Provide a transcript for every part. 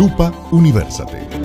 Lupa Universate.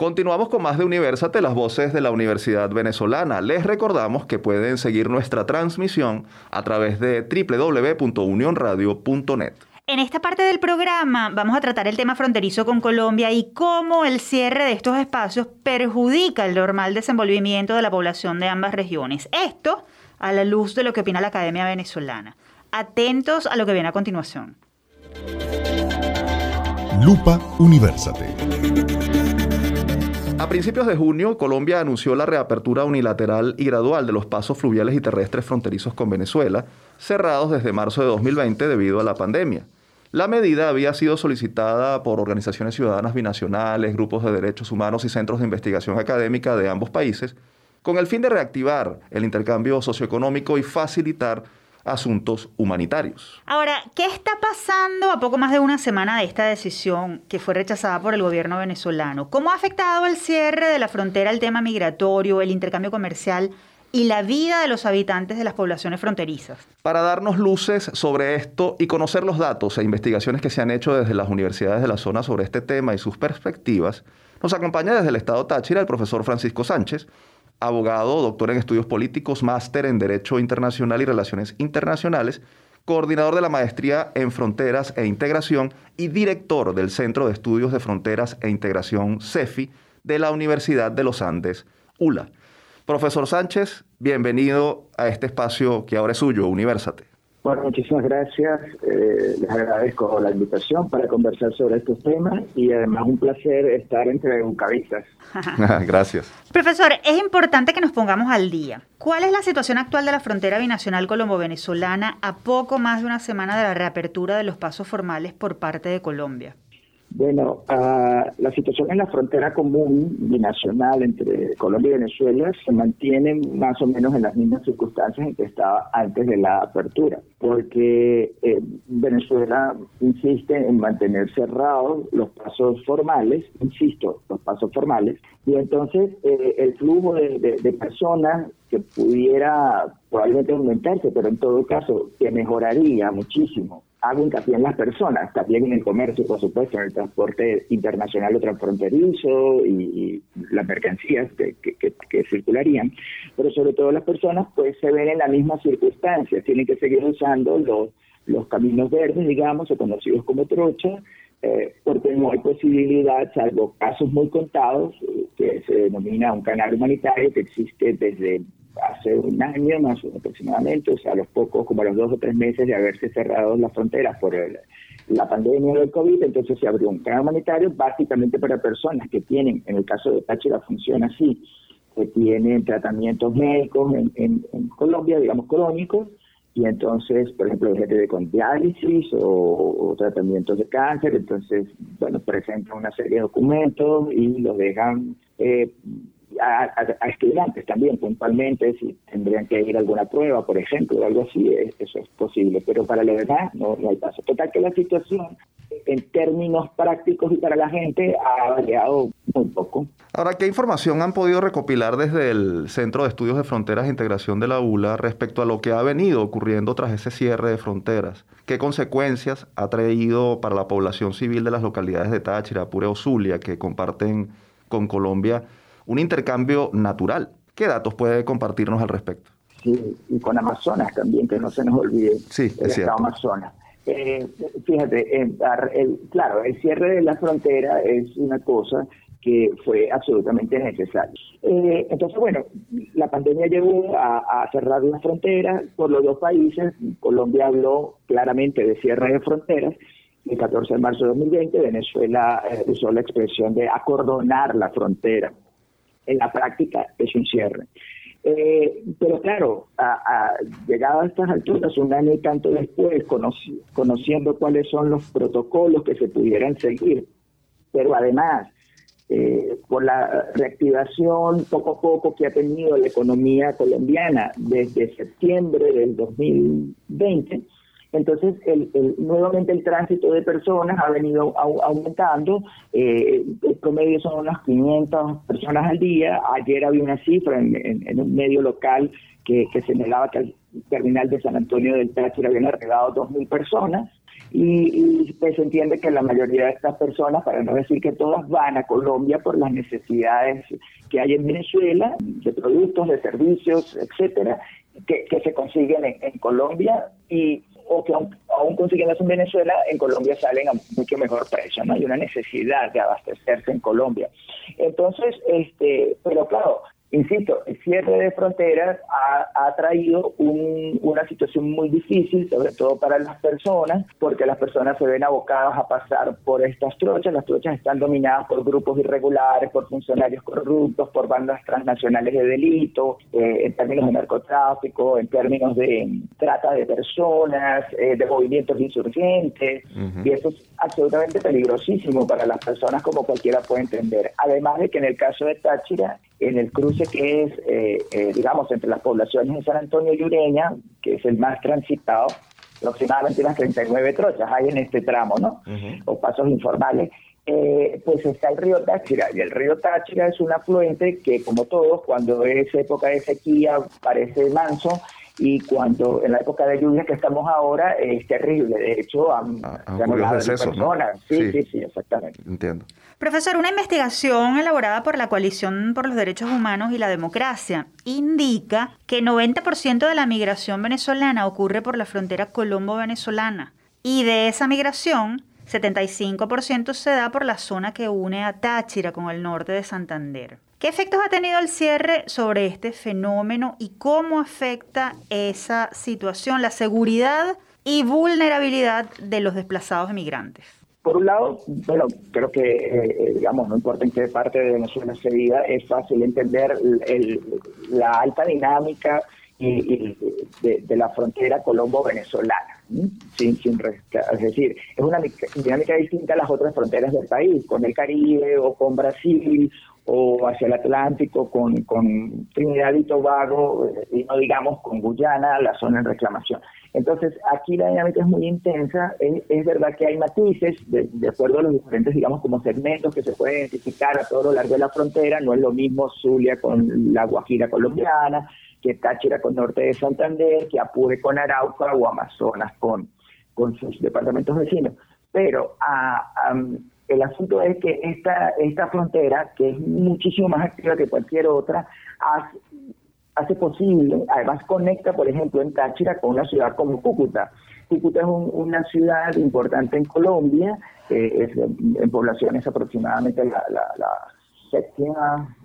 Continuamos con más de Universate, las voces de la Universidad Venezolana. Les recordamos que pueden seguir nuestra transmisión a través de www.unionradio.net. En esta parte del programa vamos a tratar el tema fronterizo con Colombia y cómo el cierre de estos espacios perjudica el normal desenvolvimiento de la población de ambas regiones. Esto a la luz de lo que opina la Academia Venezolana. Atentos a lo que viene a continuación. Lupa Universate. A principios de junio, Colombia anunció la reapertura unilateral y gradual de los pasos fluviales y terrestres fronterizos con Venezuela, cerrados desde marzo de 2020 debido a la pandemia. La medida había sido solicitada por organizaciones ciudadanas binacionales, grupos de derechos humanos y centros de investigación académica de ambos países, con el fin de reactivar el intercambio socioeconómico y facilitar asuntos humanitarios. Ahora, ¿qué está pasando a poco más de una semana de esta decisión que fue rechazada por el gobierno venezolano? ¿Cómo ha afectado el cierre de la frontera el tema migratorio, el intercambio comercial y la vida de los habitantes de las poblaciones fronterizas? Para darnos luces sobre esto y conocer los datos e investigaciones que se han hecho desde las universidades de la zona sobre este tema y sus perspectivas, nos acompaña desde el estado Táchira el profesor Francisco Sánchez, abogado, doctor en estudios políticos, máster en Derecho Internacional y Relaciones Internacionales, coordinador de la maestría en Fronteras e Integración y director del Centro de Estudios de Fronteras e Integración CEFI de la Universidad de los Andes, ULA. Profesor Sánchez, bienvenido a este espacio que ahora es suyo, Universate. Bueno, muchísimas gracias. Eh, les agradezco la invitación para conversar sobre estos temas y además un placer estar entre bucavistas. gracias. Profesor, es importante que nos pongamos al día. ¿Cuál es la situación actual de la frontera binacional colombo-venezolana a poco más de una semana de la reapertura de los pasos formales por parte de Colombia? Bueno, uh, la situación en la frontera común binacional entre Colombia y Venezuela se mantiene más o menos en las mismas circunstancias en que estaba antes de la apertura, porque eh, Venezuela insiste en mantener cerrados los pasos formales, insisto, los pasos formales, y entonces eh, el flujo de, de, de personas que pudiera probablemente aumentarse, pero en todo caso que mejoraría muchísimo hago hincapié en las personas, también en el comercio, por supuesto, en el transporte internacional o transfronterizo y, y las mercancías que, que, circularían, pero sobre todo las personas pues se ven en la misma circunstancia, tienen que seguir usando los, los caminos verdes, digamos, o conocidos como trocha, eh, porque no hay posibilidad, salvo casos muy contados, que se denomina un canal humanitario que existe desde hace un año más aproximadamente, o sea, a los pocos, como a los dos o tres meses de haberse cerrado las fronteras por la pandemia del COVID, entonces se abrió un canal humanitario básicamente para personas que tienen, en el caso de Táchira funciona así, que tienen tratamientos médicos en, Colombia, digamos crónicos, y entonces, por ejemplo, gente con diálisis o, o, tratamientos de cáncer, entonces, bueno, presentan una serie de documentos y los dejan eh, a, estudiantes también puntualmente, si tendrían que ir a alguna prueba, por ejemplo, o algo así, eso es posible, pero para lo demás no, no hay paso. Total que la situación en términos prácticos y para la gente ha variado muy poco. Ahora, ¿qué información han podido recopilar desde el Centro de Estudios de Fronteras e Integración de la ULA respecto a lo que ha venido ocurriendo tras ese cierre de fronteras? ¿Qué consecuencias ha traído para la población civil de las localidades de Táchira, Apure o Zulia, que comparten con Colombia un intercambio natural? ¿Qué datos puede compartirnos al respecto? Sí, y con Amazonas también, que no se nos olvide. Sí, es cierto. Amazonas. Eh, fíjate, el, el, claro, el cierre de la frontera es una cosa que fue absolutamente necesario. Eh, entonces, bueno, la pandemia llevó a, a, cerrar las fronteras por los dos países. Colombia habló claramente de cierre de fronteras. El 14 de marzo de 2020, Venezuela eh, usó la expresión de acordonar la frontera. En la práctica es un cierre. Eh, pero claro, a, a, llegado a estas alturas, un año y tanto después, conoci conociendo cuáles son los protocolos que se pudieran seguir, pero además, eh, por la reactivación poco a poco que ha tenido la economía colombiana desde septiembre del 2020, entonces, el, el, nuevamente el tránsito de personas ha venido au, aumentando. Eh, el promedio son unas 500 personas al día. Ayer había una cifra en, en, en un medio local que, que señalaba que al terminal de San Antonio del Táchira habían arribado 2.000 personas. y, pues se entiende que la mayoría de estas personas, para no decir que todas, van a Colombia por las necesidades que hay en Venezuela, de productos, de servicios, etcétera, que, se consiguen en, Colombia y o que aún, aún consiguen en Venezuela, en Colombia salen a mucho mejor precio, ¿no? Hay una necesidad de abastecerse en Colombia. Entonces, este, pero claro, Insisto, el cierre de fronteras ha, traído una situación muy difícil, sobre todo para las personas, porque las personas se ven abocadas a pasar por estas trochas. Las trochas están dominadas por grupos irregulares, por funcionarios corruptos, por bandas transnacionales de delito, eh, en términos de narcotráfico, en términos de trata de personas, eh, de movimientos insurgentes, y eso es absolutamente peligrosísimo para las personas, como cualquiera puede entender. Además de que en el caso de Táchira, en el cruce que es, eh, eh, digamos, entre las poblaciones de San Antonio y Ureña, que es el más transitado, aproximadamente unas 39 trochas hay en este tramo, ¿no? O pasos informales. Eh, pues está el río Táchira, y el río Táchira es un afluente que, como todos, cuando es época de sequía parece manso, y cuando en la época de lluvia que estamos ahora es terrible. De hecho, han, personas. Sí, sí, sí, exactamente. Entiendo. Profesor, una investigación elaborada por la Coalición por los Derechos Humanos y la Democracia indica que 90% de la migración venezolana ocurre por la frontera colombo-venezolana. Y de esa migración, 75% se da por la zona que une a Táchira con el norte de Santander. ¿Qué efectos ha tenido el cierre sobre este fenómeno y cómo afecta esa situación, la seguridad y vulnerabilidad de los desplazados emigrantes? Por un lado, bueno, creo que, eh, eh, digamos, no importa en qué parte de Venezuela se viva, es fácil entender la alta dinámica y, de, la frontera colombo-venezolana. Sin, sin, es decir, es una dinámica distinta a las otras fronteras del país, con el Caribe o con Brasil o hacia el Atlántico con, con Trinidad y Tobago, eh, y no digamos con Guyana, la zona en reclamación. Entonces, aquí la dinámica es muy intensa, es, verdad que hay matices, de, acuerdo a los diferentes, digamos, como segmentos que se pueden identificar a todo lo largo de la frontera, no es lo mismo Zulia con la Guajira colombiana, que Táchira con norte de Santander, que Apure con Arauca o Amazonas con, con sus departamentos vecinos. Pero a, el asunto es que esta, esta frontera, que es muchísimo más activa que cualquier otra, hace, posible, además conecta, por ejemplo, en Táchira con una ciudad como Cúcuta. Cúcuta es una ciudad importante en Colombia, es en, poblaciones aproximadamente la, la séptima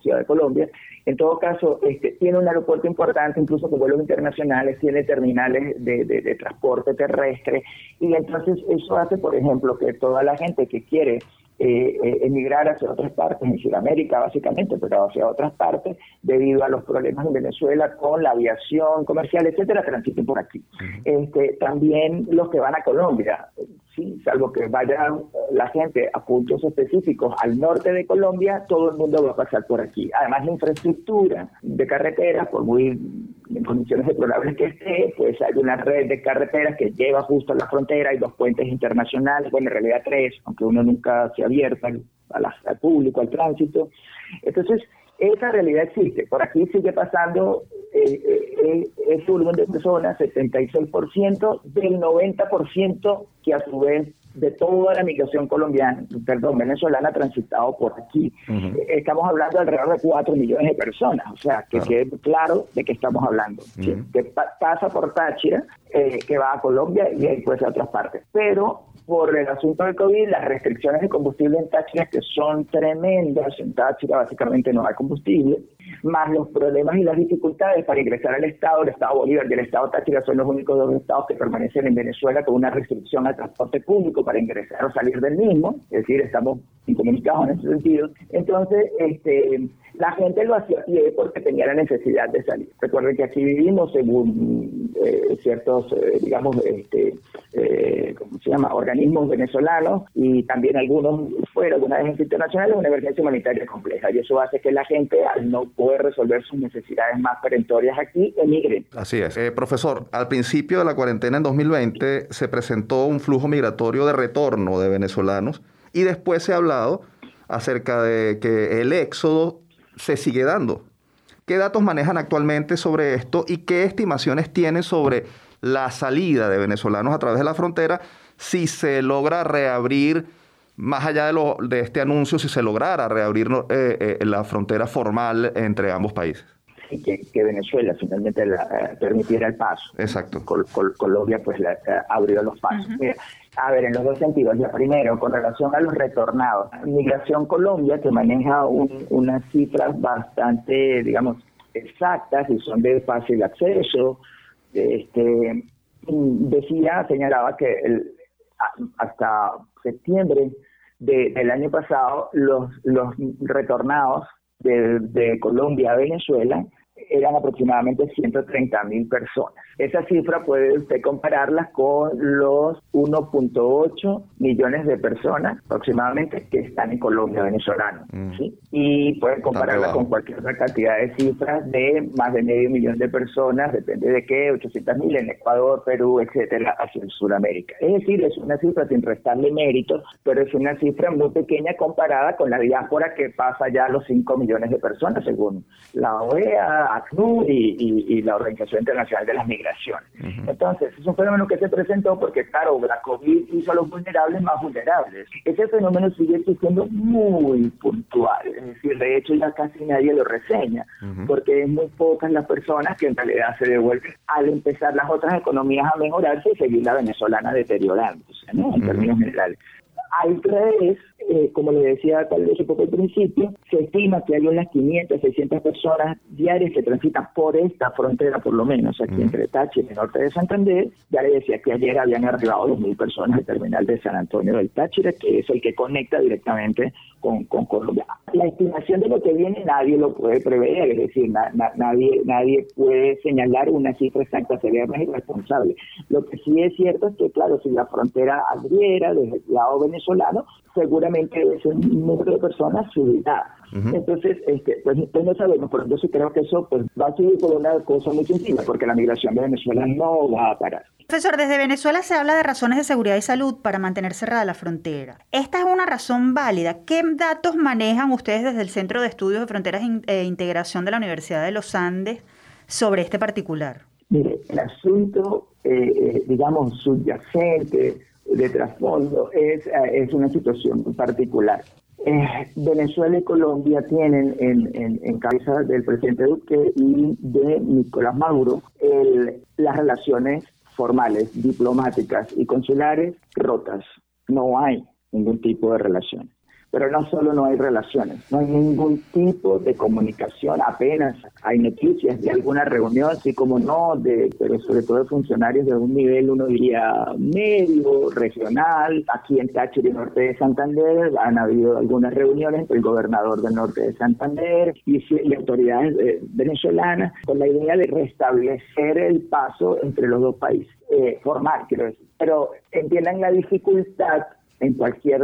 ciudad de Colombia. En todo caso, este, tiene un aeropuerto importante, incluso con vuelos internacionales, tiene terminales de, de, transporte terrestre, y entonces eso hace, por ejemplo, que toda la gente que quiere eh, emigrar hacia otras partes, en Sudamérica básicamente, pero hacia otras partes, debido a los problemas en Venezuela con la aviación comercial, etcétera, transiten por aquí. este, también los que van a Colombia, sí, salvo que vaya la gente a puntos específicos al norte de Colombia, todo el mundo va a pasar por aquí. Además, la infraestructura de carreteras, por muy en condiciones deplorables que esté, pues hay una red de carreteras que lleva justo a la frontera, hay dos puentes internacionales, bueno, en realidad tres, aunque uno nunca se abierta al, al público, al tránsito. Entonces, esa realidad existe. Por aquí sigue pasando eh, eh, ese volumen de personas, 76% del 90% que a su vez de toda la migración colombiana, perdón, venezolana transitado por aquí. Estamos hablando de alrededor de 4 millones de personas, o sea, que quede claro de qué estamos hablando. Que pasa por Táchira, eh, que va a Colombia y después a otras partes. Pero por el asunto del COVID, las restricciones de combustible en Táchira, que son tremendas, en Táchira básicamente no hay combustible, más los problemas y las dificultades para ingresar al Estado, el Estado Bolívar y el Estado Táchira son los únicos dos estados que permanecen en Venezuela con una restricción al transporte público para ingresar o salir del mismo, es decir, estamos incomunicados en ese sentido. Entonces, este, la gente lo hacía a pie porque tenía la necesidad de salir. Recuerden que aquí vivimos según eh, ciertos, eh, digamos, este, eh, ¿cómo se llama?, organismos venezolanos y también algunos fuera de una agencia internacional, una emergencia humanitaria compleja. Y eso hace que la gente, al no poder resolver sus necesidades más perentorias aquí, emigre. Así es. profesor, al principio de la cuarentena en 2020 se presentó un flujo migratorio de retorno de venezolanos y después se ha hablado acerca de que el éxodo se sigue dando. ¿Qué datos manejan actualmente sobre esto y qué estimaciones tienen sobre la salida de venezolanos a través de la frontera si se logra reabrir, más allá de, lo, de este anuncio, si se lograra reabrir eh, eh, la frontera formal entre ambos países. Que, que, Venezuela finalmente la, eh, permitiera el paso. Exacto. Col, Col, Colombia pues la, abrió los pasos. Uh -huh. A ver, en los dos sentidos. Ya primero, con relación a los retornados. Migración Colombia, que maneja un, unas cifras bastante, digamos, exactas y son de fácil acceso, este, decía, señalaba que el, hasta septiembre de, del año pasado los, los retornados de, de Colombia a Venezuela eran aproximadamente 130 mil personas. Esa cifra puede usted compararla con los 1.8 millones de personas aproximadamente que están en Colombia venezolano. Mm. ¿sí? Y puede compararla con cualquier otra cantidad de cifras de más de medio millón de personas, depende de qué, 800 mil en Ecuador, Perú, etcétera, hacia el Sudamérica. Es decir, es una cifra sin restarle méritos, pero es una cifra muy pequeña comparada con la diáspora que pasa ya a los 5 millones de personas, según la OEA, ACNUR y, y, y la Organización Internacional de las Migraciones. Uh -huh. Entonces, es un fenómeno que se presentó porque, claro, la COVID hizo a los vulnerables más vulnerables. Ese fenómeno sigue siendo muy puntual, es decir, de hecho ya casi nadie lo reseña, uh -huh. porque es muy pocas las personas que en realidad se devuelven al empezar las otras economías a mejorarse y seguir la venezolana deteriorándose, ¿no? En uh -huh. términos generales. Al revés, eh, como le decía tal vez un poco al principio, se estima que hay unas 500, 600 personas diarias que transitan por esta frontera, por lo menos, aquí mm. entre Táchira y el norte de Santander. Ya le decía que ayer habían arribado 2.000 personas al terminal de San Antonio del Táchira, que es el que conecta directamente con, con Colombia. La estimación de lo que viene nadie lo puede prever, es decir, na, na, nadie, nadie puede señalar una cifra exacta, sería más irresponsable. Lo que sí es cierto es que, claro, si la frontera abriera desde el lado venezolano, seguramente ese número de personas subirá. Uh -huh. Entonces, este, pues, pues, no sabemos, pero sí creo que eso pues, va a seguir por una cosa muy sencilla, porque la migración de Venezuela no va a parar. Profesor, desde Venezuela se habla de razones de seguridad y salud para mantener cerrada la frontera. ¿Esta es una razón válida? ¿Qué datos manejan ustedes desde el Centro de Estudios de Fronteras e Integración de la Universidad de los Andes sobre este particular? Mire, el asunto, eh, digamos, subyacente de trasfondo es, es una situación particular. Eh, Venezuela y Colombia tienen en, en, en, cabeza del presidente Duque y de Nicolás Maduro el, las relaciones formales, diplomáticas y consulares rotas. No hay ningún tipo de relación. Pero no solo no hay relaciones, no hay ningún tipo de comunicación, apenas hay noticias de alguna reunión, así como no, de, pero sobre todo de funcionarios de un nivel, uno diría medio, regional. Aquí en Táchira y Norte de Santander han habido algunas reuniones entre el gobernador del Norte de Santander y, y autoridades eh, venezolanas con la idea de restablecer el paso entre los dos países, eh, formal, quiero decir. Pero entiendan la dificultad en cualquier,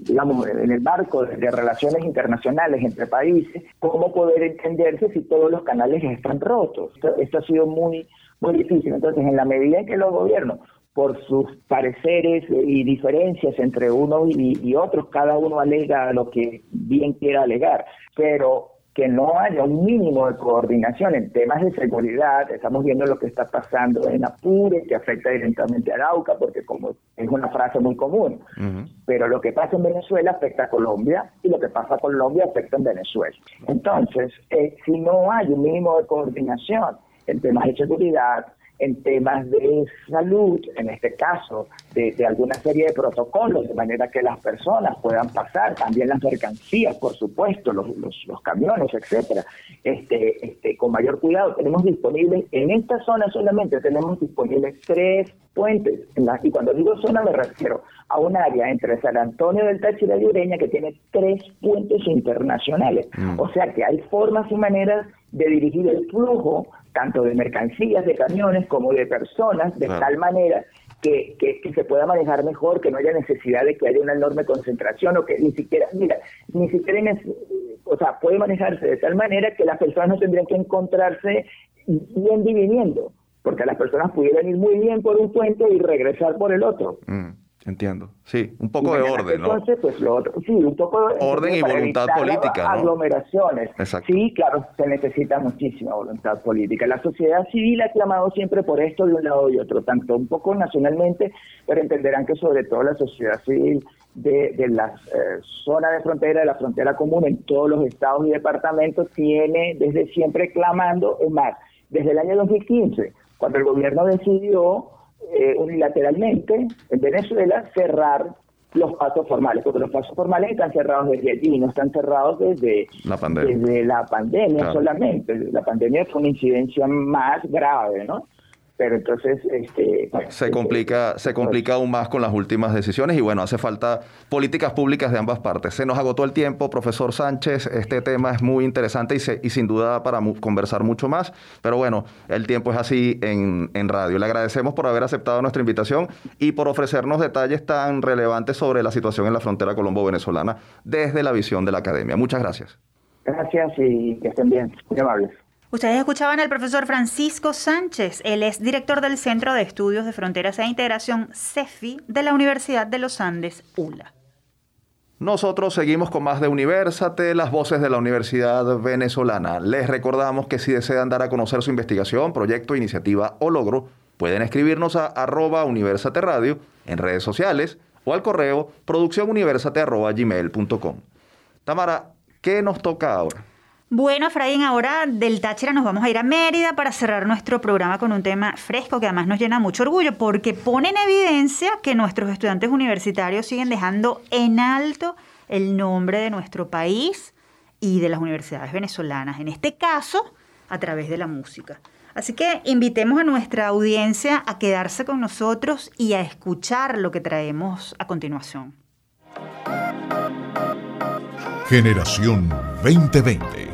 digamos, en el marco de, relaciones internacionales entre países, cómo poder entenderse si todos los canales están rotos. Esto, ha sido muy, muy difícil. Entonces, en la medida en que los gobiernos, por sus pareceres y diferencias entre unos y, y otros, cada uno alega lo que bien quiera alegar, pero que no haya un mínimo de coordinación en temas de seguridad. Estamos viendo lo que está pasando en Apure, que afecta directamente a Arauca, porque como es una frase muy común. Uh -huh. Pero lo que pasa en Venezuela afecta a Colombia y lo que pasa a Colombia afecta en Venezuela. Entonces, eh, si no hay un mínimo de coordinación en temas de seguridad, en temas de salud, en este caso, de, de, alguna serie de protocolos, de manera que las personas puedan pasar, también las mercancías, por supuesto, los, los, los camiones, etcétera, este, este, con mayor cuidado. Tenemos disponibles, en esta zona solamente tenemos disponibles tres puentes, la, y cuando digo zona me refiero a un área entre San Antonio del Táchira y Ureña que tiene tres puentes internacionales. Mm. O sea que hay formas y maneras de dirigir el flujo tanto de mercancías, de camiones, como de personas, de claro. tal manera que, que, que, se pueda manejar mejor, que no haya necesidad de que haya una enorme concentración o que ni siquiera, mira, ni siquiera, o sea, puede manejarse de tal manera que las personas no tendrían que encontrarse yendo y viniendo, porque las personas pudieran ir muy bien por un puente y regresar por el otro. Mm. Entiendo. Sí, un poco de orden, ¿no? Entonces, pues lo otro, sí, un poco de orden y voluntad política, ¿no? Aglomeraciones. Exacto. Sí, claro, se necesita muchísima voluntad política. La sociedad civil ha clamado siempre por esto de un lado y otro, tanto un poco nacionalmente, pero entenderán que sobre todo la sociedad civil de, de la eh, zona de frontera, de la frontera común en todos los estados y departamentos, tiene desde siempre clamando, es más, desde el año 2015, cuando el gobierno decidió eh, unilateralmente en Venezuela cerrar los pasos formales, porque los pasos formales están cerrados desde allí, no están cerrados desde la pandemia, desde la pandemia solamente. La pandemia fue una incidencia más grave, ¿no? Pero entonces este, se este, complica se complica aún más con las últimas decisiones y bueno hace falta políticas públicas de ambas partes. Se nos agotó el tiempo profesor Sánchez. Este tema es muy interesante y, y sin duda para conversar mucho más. Pero bueno el tiempo es así en, en radio. Le agradecemos por haber aceptado nuestra invitación y por ofrecernos detalles tan relevantes sobre la situación en la frontera colombo-venezolana desde la visión de la academia. Muchas gracias. Gracias y que estén bien. Muy amables Ustedes escuchaban al profesor Francisco Sánchez, él es director del Centro de Estudios de Fronteras e Integración CEFI de la Universidad de los Andes, ULA. Nosotros seguimos con más de Universate, las voces de la Universidad Venezolana. Les recordamos que si desean dar a conocer su investigación, proyecto, iniciativa o logro, pueden escribirnos a arroba Universate Radio en redes sociales o al correo producciónuniversate.gmail.com. Tamara, ¿qué nos toca ahora? Bueno, Efraín, ahora del Táchira nos vamos a ir a Mérida para cerrar nuestro programa con un tema fresco que además nos llena mucho orgullo porque pone en evidencia que nuestros estudiantes universitarios siguen dejando en alto el nombre de nuestro país y de las universidades venezolanas, en este caso a través de la música. Así que invitemos a nuestra audiencia a quedarse con nosotros y a escuchar lo que traemos a continuación. Generación 2020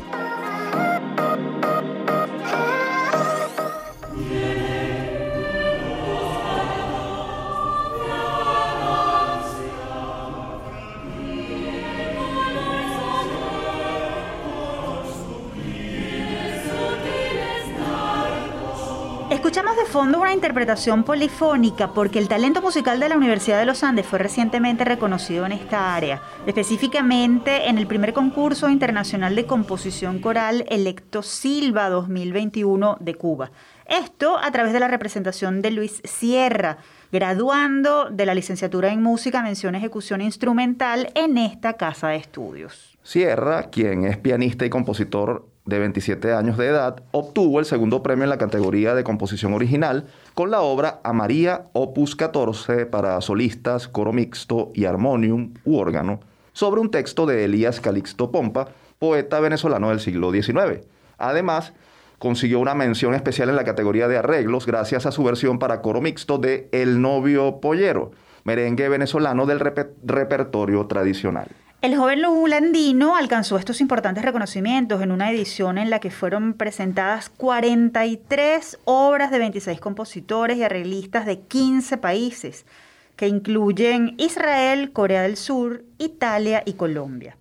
fondo una interpretación polifónica porque el talento musical de la Universidad de los Andes fue recientemente reconocido en esta área, específicamente en el primer concurso internacional de composición coral Electo Silva 2021 de Cuba. Esto a través de la representación de Luis Sierra, graduando de la licenciatura en música, mención ejecución instrumental en esta casa de estudios. Sierra, quien es pianista y compositor de 27 años de edad, obtuvo el segundo premio en la categoría de composición original con la obra A María Opus 14 para solistas, coro mixto y armonium u órgano, sobre un texto de Elías Calixto Pompa, poeta venezolano del siglo XIX. Además, consiguió una mención especial en la categoría de arreglos gracias a su versión para coro mixto de El novio pollero, merengue venezolano del repertorio tradicional. El joven lulandino alcanzó estos importantes reconocimientos en una edición en la que fueron presentadas 43 obras de 26 compositores y arreglistas de 15 países, que incluyen Israel, Corea del Sur, Italia y Colombia.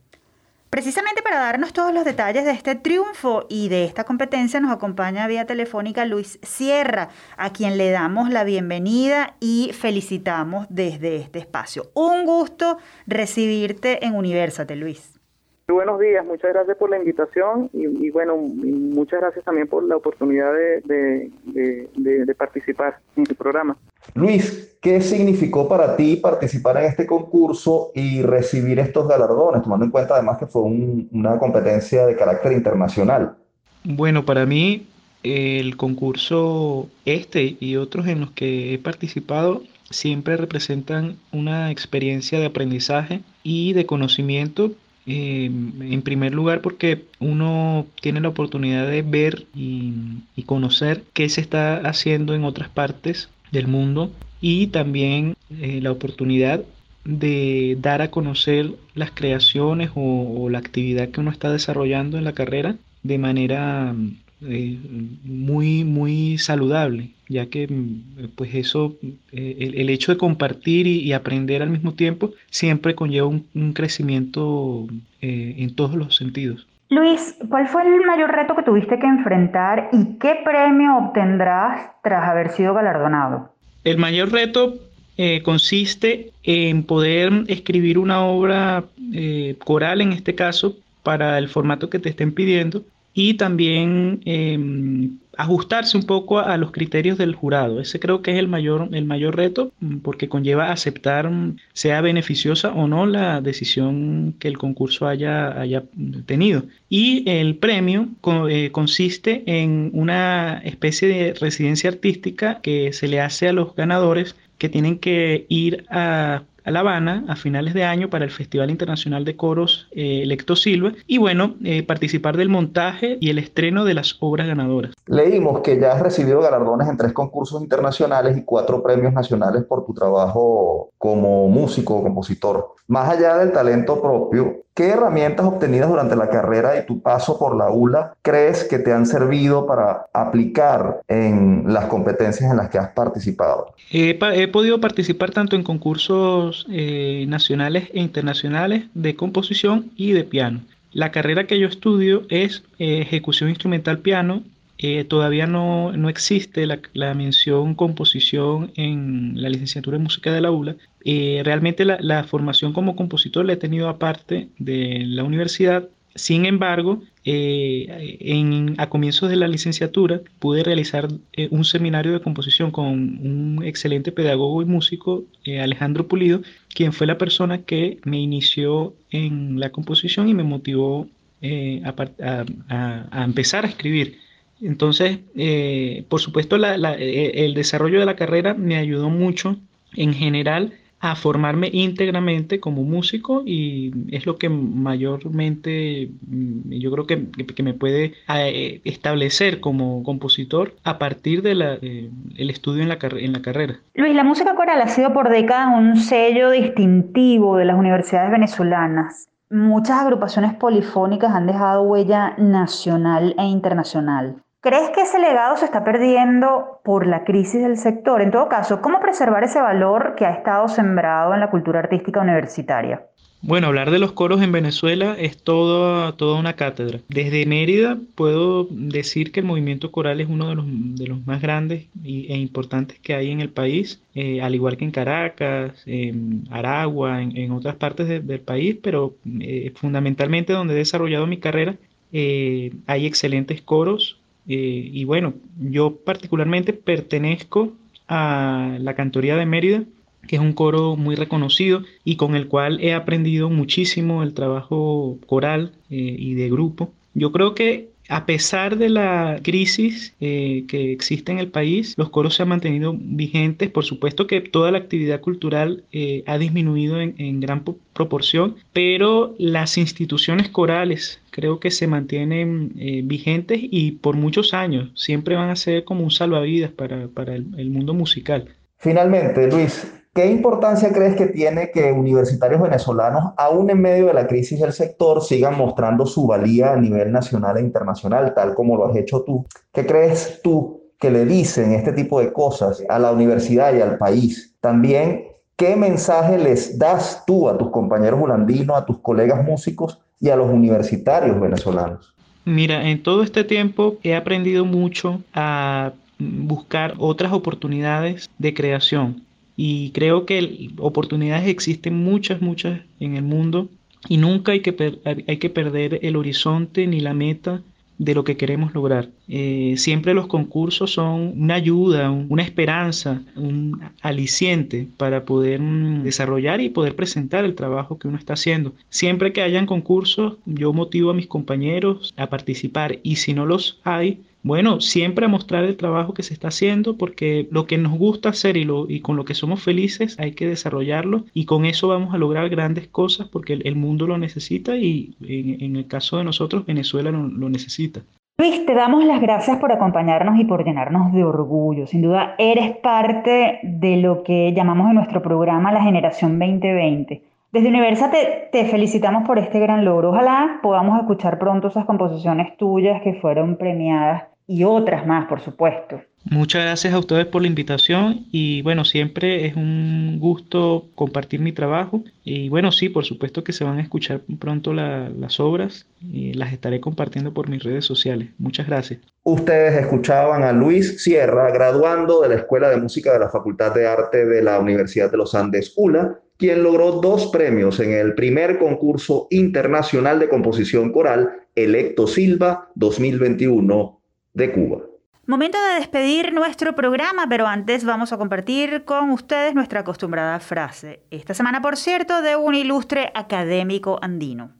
Precisamente para darnos todos los detalles de este triunfo y de esta competencia nos acompaña vía telefónica Luis Sierra, a quien le damos la bienvenida y felicitamos desde este espacio. Un gusto recibirte en Universate, Luis. Muy buenos días, muchas gracias por la invitación y, bueno, muchas gracias también por la oportunidad de, de, participar en tu programa. Luis, ¿qué significó para ti participar en este concurso y recibir estos galardones, tomando en cuenta además que fue una competencia de carácter internacional? Bueno, para mí el concurso este y otros en los que he participado siempre representan una experiencia de aprendizaje y de conocimiento eh, en primer lugar porque uno tiene la oportunidad de ver y, conocer qué se está haciendo en otras partes del mundo y también eh, la oportunidad de dar a conocer las creaciones o, la actividad que uno está desarrollando en la carrera de manera eh, muy, muy saludable, ya que mm, pues eso, eh, el, hecho de compartir y, aprender al mismo tiempo siempre conlleva un, crecimiento en todos los sentidos. Luis, ¿cuál fue el mayor reto que tuviste que enfrentar y qué premio obtendrás tras haber sido galardonado? El mayor reto eh, consiste en poder escribir una obra eh, coral, en este caso, para el formato que te estén pidiendo y también em, ajustarse un poco a, los criterios del jurado. Ese creo que es el mayor, el mayor reto mm, porque conlleva aceptar mm, sea beneficiosa o no la decisión que el concurso haya, haya tenido. Y el premio eh, consiste en una especie de residencia artística que se le hace a los ganadores que tienen que ir a a La Habana a finales de año para el Festival Internacional de Coros eh, Electo Silva y bueno, eh, participar del montaje y el estreno de las obras ganadoras. Leímos que ya has recibido galardones en tres concursos internacionales y cuatro premios nacionales por tu trabajo como músico o compositor. Más allá del talento propio, ¿qué herramientas obtenidas durante la carrera y tu paso por la ULA crees que te han servido para aplicar en las competencias en las que has participado? He, podido participar tanto en concursos eh, nacionales e internacionales de composición y de piano. La carrera que yo estudio es eh, ejecución instrumental piano eh, todavía no, existe la, mención composición en la licenciatura en música de la ULA. Eh, realmente la, formación como compositor la he tenido aparte de la universidad. Sin embargo, eh, en, a comienzos de la licenciatura pude realizar un seminario de composición con un excelente pedagogo y músico, Alejandro Pulido, quien fue la persona que me inició en la composición y me motivó a empezar a escribir. Entonces, eh, por supuesto, eh, el desarrollo de la carrera me ayudó mucho en general a formarme íntegramente como músico y es lo que mayormente mm, yo creo que, me puede eh, establecer como compositor a partir del el estudio en la, en la carrera. Luis, la música coral ha sido por décadas un sello distintivo de las universidades venezolanas. Muchas agrupaciones polifónicas han dejado huella nacional e internacional. ¿Crees que ese legado se está perdiendo por la crisis del sector? En todo caso, ¿cómo preservar ese valor que ha estado sembrado en la cultura artística universitaria? Bueno, hablar de los coros en Venezuela es toda, toda una cátedra. Desde Mérida puedo decir que el movimiento coral es uno de los, de los más grandes e importantes que hay en el país, eh, al igual que en Caracas, en Aragua, en, otras partes del país, pero eh, fundamentalmente donde he desarrollado mi carrera eh, hay excelentes coros eh, y bueno, yo particularmente pertenezco a la Cantoría de Mérida, que es un coro muy reconocido y con el cual he aprendido muchísimo el trabajo coral eh, y de grupo. Yo creo que a pesar de la crisis eh, que existe en el país, los coros se han mantenido vigentes. Por supuesto que toda la actividad cultural eh, ha disminuido en, gran proporción, pero las instituciones corales creo que se mantienen eh, vigentes y por muchos años siempre van a ser como un salvavidas para, el mundo musical. Finalmente, Luis, ¿Qué importancia crees que tiene que universitarios venezolanos, aún en medio de la crisis del sector, sigan mostrando su valía a nivel nacional e internacional, tal como lo has hecho tú? ¿Qué crees tú que le dicen este tipo de cosas a la universidad y al país? También, ¿qué mensaje les das tú a tus compañeros holandinos, a tus colegas músicos y a los universitarios venezolanos? Mira, en todo este tiempo he aprendido mucho a buscar otras oportunidades de creación y creo que oportunidades existen muchas, muchas en el mundo y nunca hay que, hay que perder el horizonte ni la meta de lo que queremos lograr. Eh, siempre los concursos son una ayuda, una esperanza, un aliciente para poder mm, desarrollar y poder presentar el trabajo que uno está haciendo. Siempre que hayan concursos, yo motivo a mis compañeros a participar y si no los hay, bueno, siempre a mostrar el trabajo que se está haciendo porque lo que nos gusta hacer y, lo, y con lo que somos felices hay que desarrollarlo y con eso vamos a lograr grandes cosas porque el, mundo lo necesita y en, el caso de nosotros Venezuela lo, lo necesita. Luis, te damos las gracias por acompañarnos y por llenarnos de orgullo. Sin duda, eres parte de lo que llamamos en nuestro programa la generación 2020. Desde Universa te, te, felicitamos por este gran logro. Ojalá podamos escuchar pronto esas composiciones tuyas que fueron premiadas y otras más, por supuesto. Muchas gracias a ustedes por la invitación y bueno, siempre es un gusto compartir mi trabajo y bueno, sí, por supuesto que se van a escuchar pronto las obras y las estaré compartiendo por mis redes sociales. Muchas gracias. Ustedes escuchaban a Luis Sierra, graduando de la Escuela de Música de la Facultad de Arte de la Universidad de los Andes, ULA, quien logró dos premios en el primer concurso internacional de composición coral, Electo Silva 2021 de Cuba. Momento de despedir nuestro programa, pero antes vamos a compartir con ustedes nuestra acostumbrada frase. Esta semana, por cierto, de un ilustre académico andino.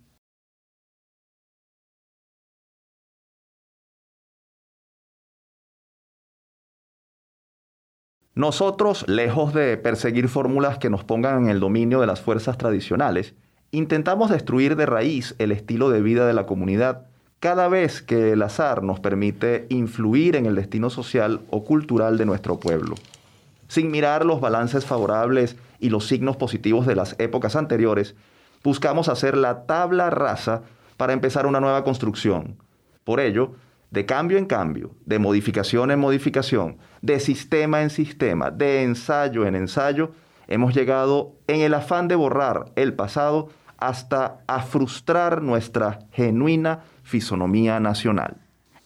Nosotros, lejos de perseguir fórmulas que nos pongan en el dominio de las fuerzas tradicionales, intentamos destruir de raíz el estilo de vida de la comunidad cada vez que el azar nos permite influir en el destino social o cultural de nuestro pueblo. Sin mirar los balances favorables y los signos positivos de las épocas anteriores, buscamos hacer la tabla rasa para empezar una nueva construcción. Por ello, de cambio en cambio, de modificación en modificación, de sistema en sistema, de ensayo en ensayo, hemos llegado en el afán de borrar el pasado hasta a frustrar nuestra genuina fisonomía nacional.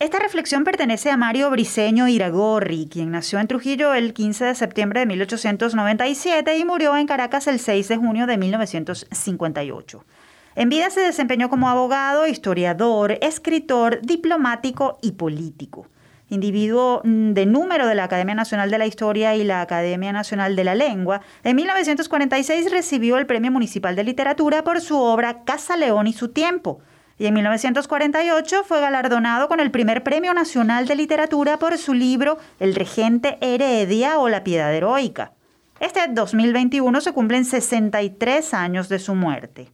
Esta reflexión pertenece a Mario Briceño Iragorri, quien nació en Trujillo el 15 de septiembre de 1897 y murió en Caracas el 6 de junio de 1958. En vida se desempeñó como abogado, historiador, escritor, diplomático y político. Individuo mm, de número de la Academia Nacional de la Historia y la Academia Nacional de la Lengua, en 1946 recibió el Premio Municipal de Literatura por su obra Casa León y su tiempo, y en 1948 fue galardonado con el primer Premio Nacional de Literatura por su libro El Regente Heredia o La Piedad Heroica. Este 2021 se cumplen 63 años de su muerte.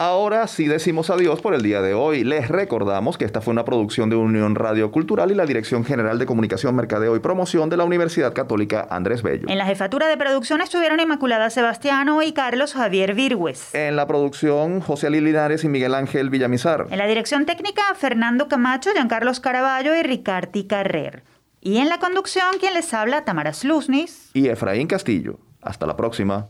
Ahora sí decimos adiós por el día de hoy. Les recordamos que esta fue una producción de Unión Radio Cultural y la Dirección General de Comunicación, Mercadeo y Promoción de la Universidad Católica Andrés Bello. En la jefatura de producción estuvieron Inmaculada Sebastiano y Carlos Javier Virgües. En la producción, José Ali Linares y Miguel Ángel Villamizar. En la dirección técnica, Fernando Camacho, Giancarlos Caraballo y Ricardi Carrer. Y en la conducción, quien les habla, Tamara Slusnis y Efraín Castillo. Hasta la próxima.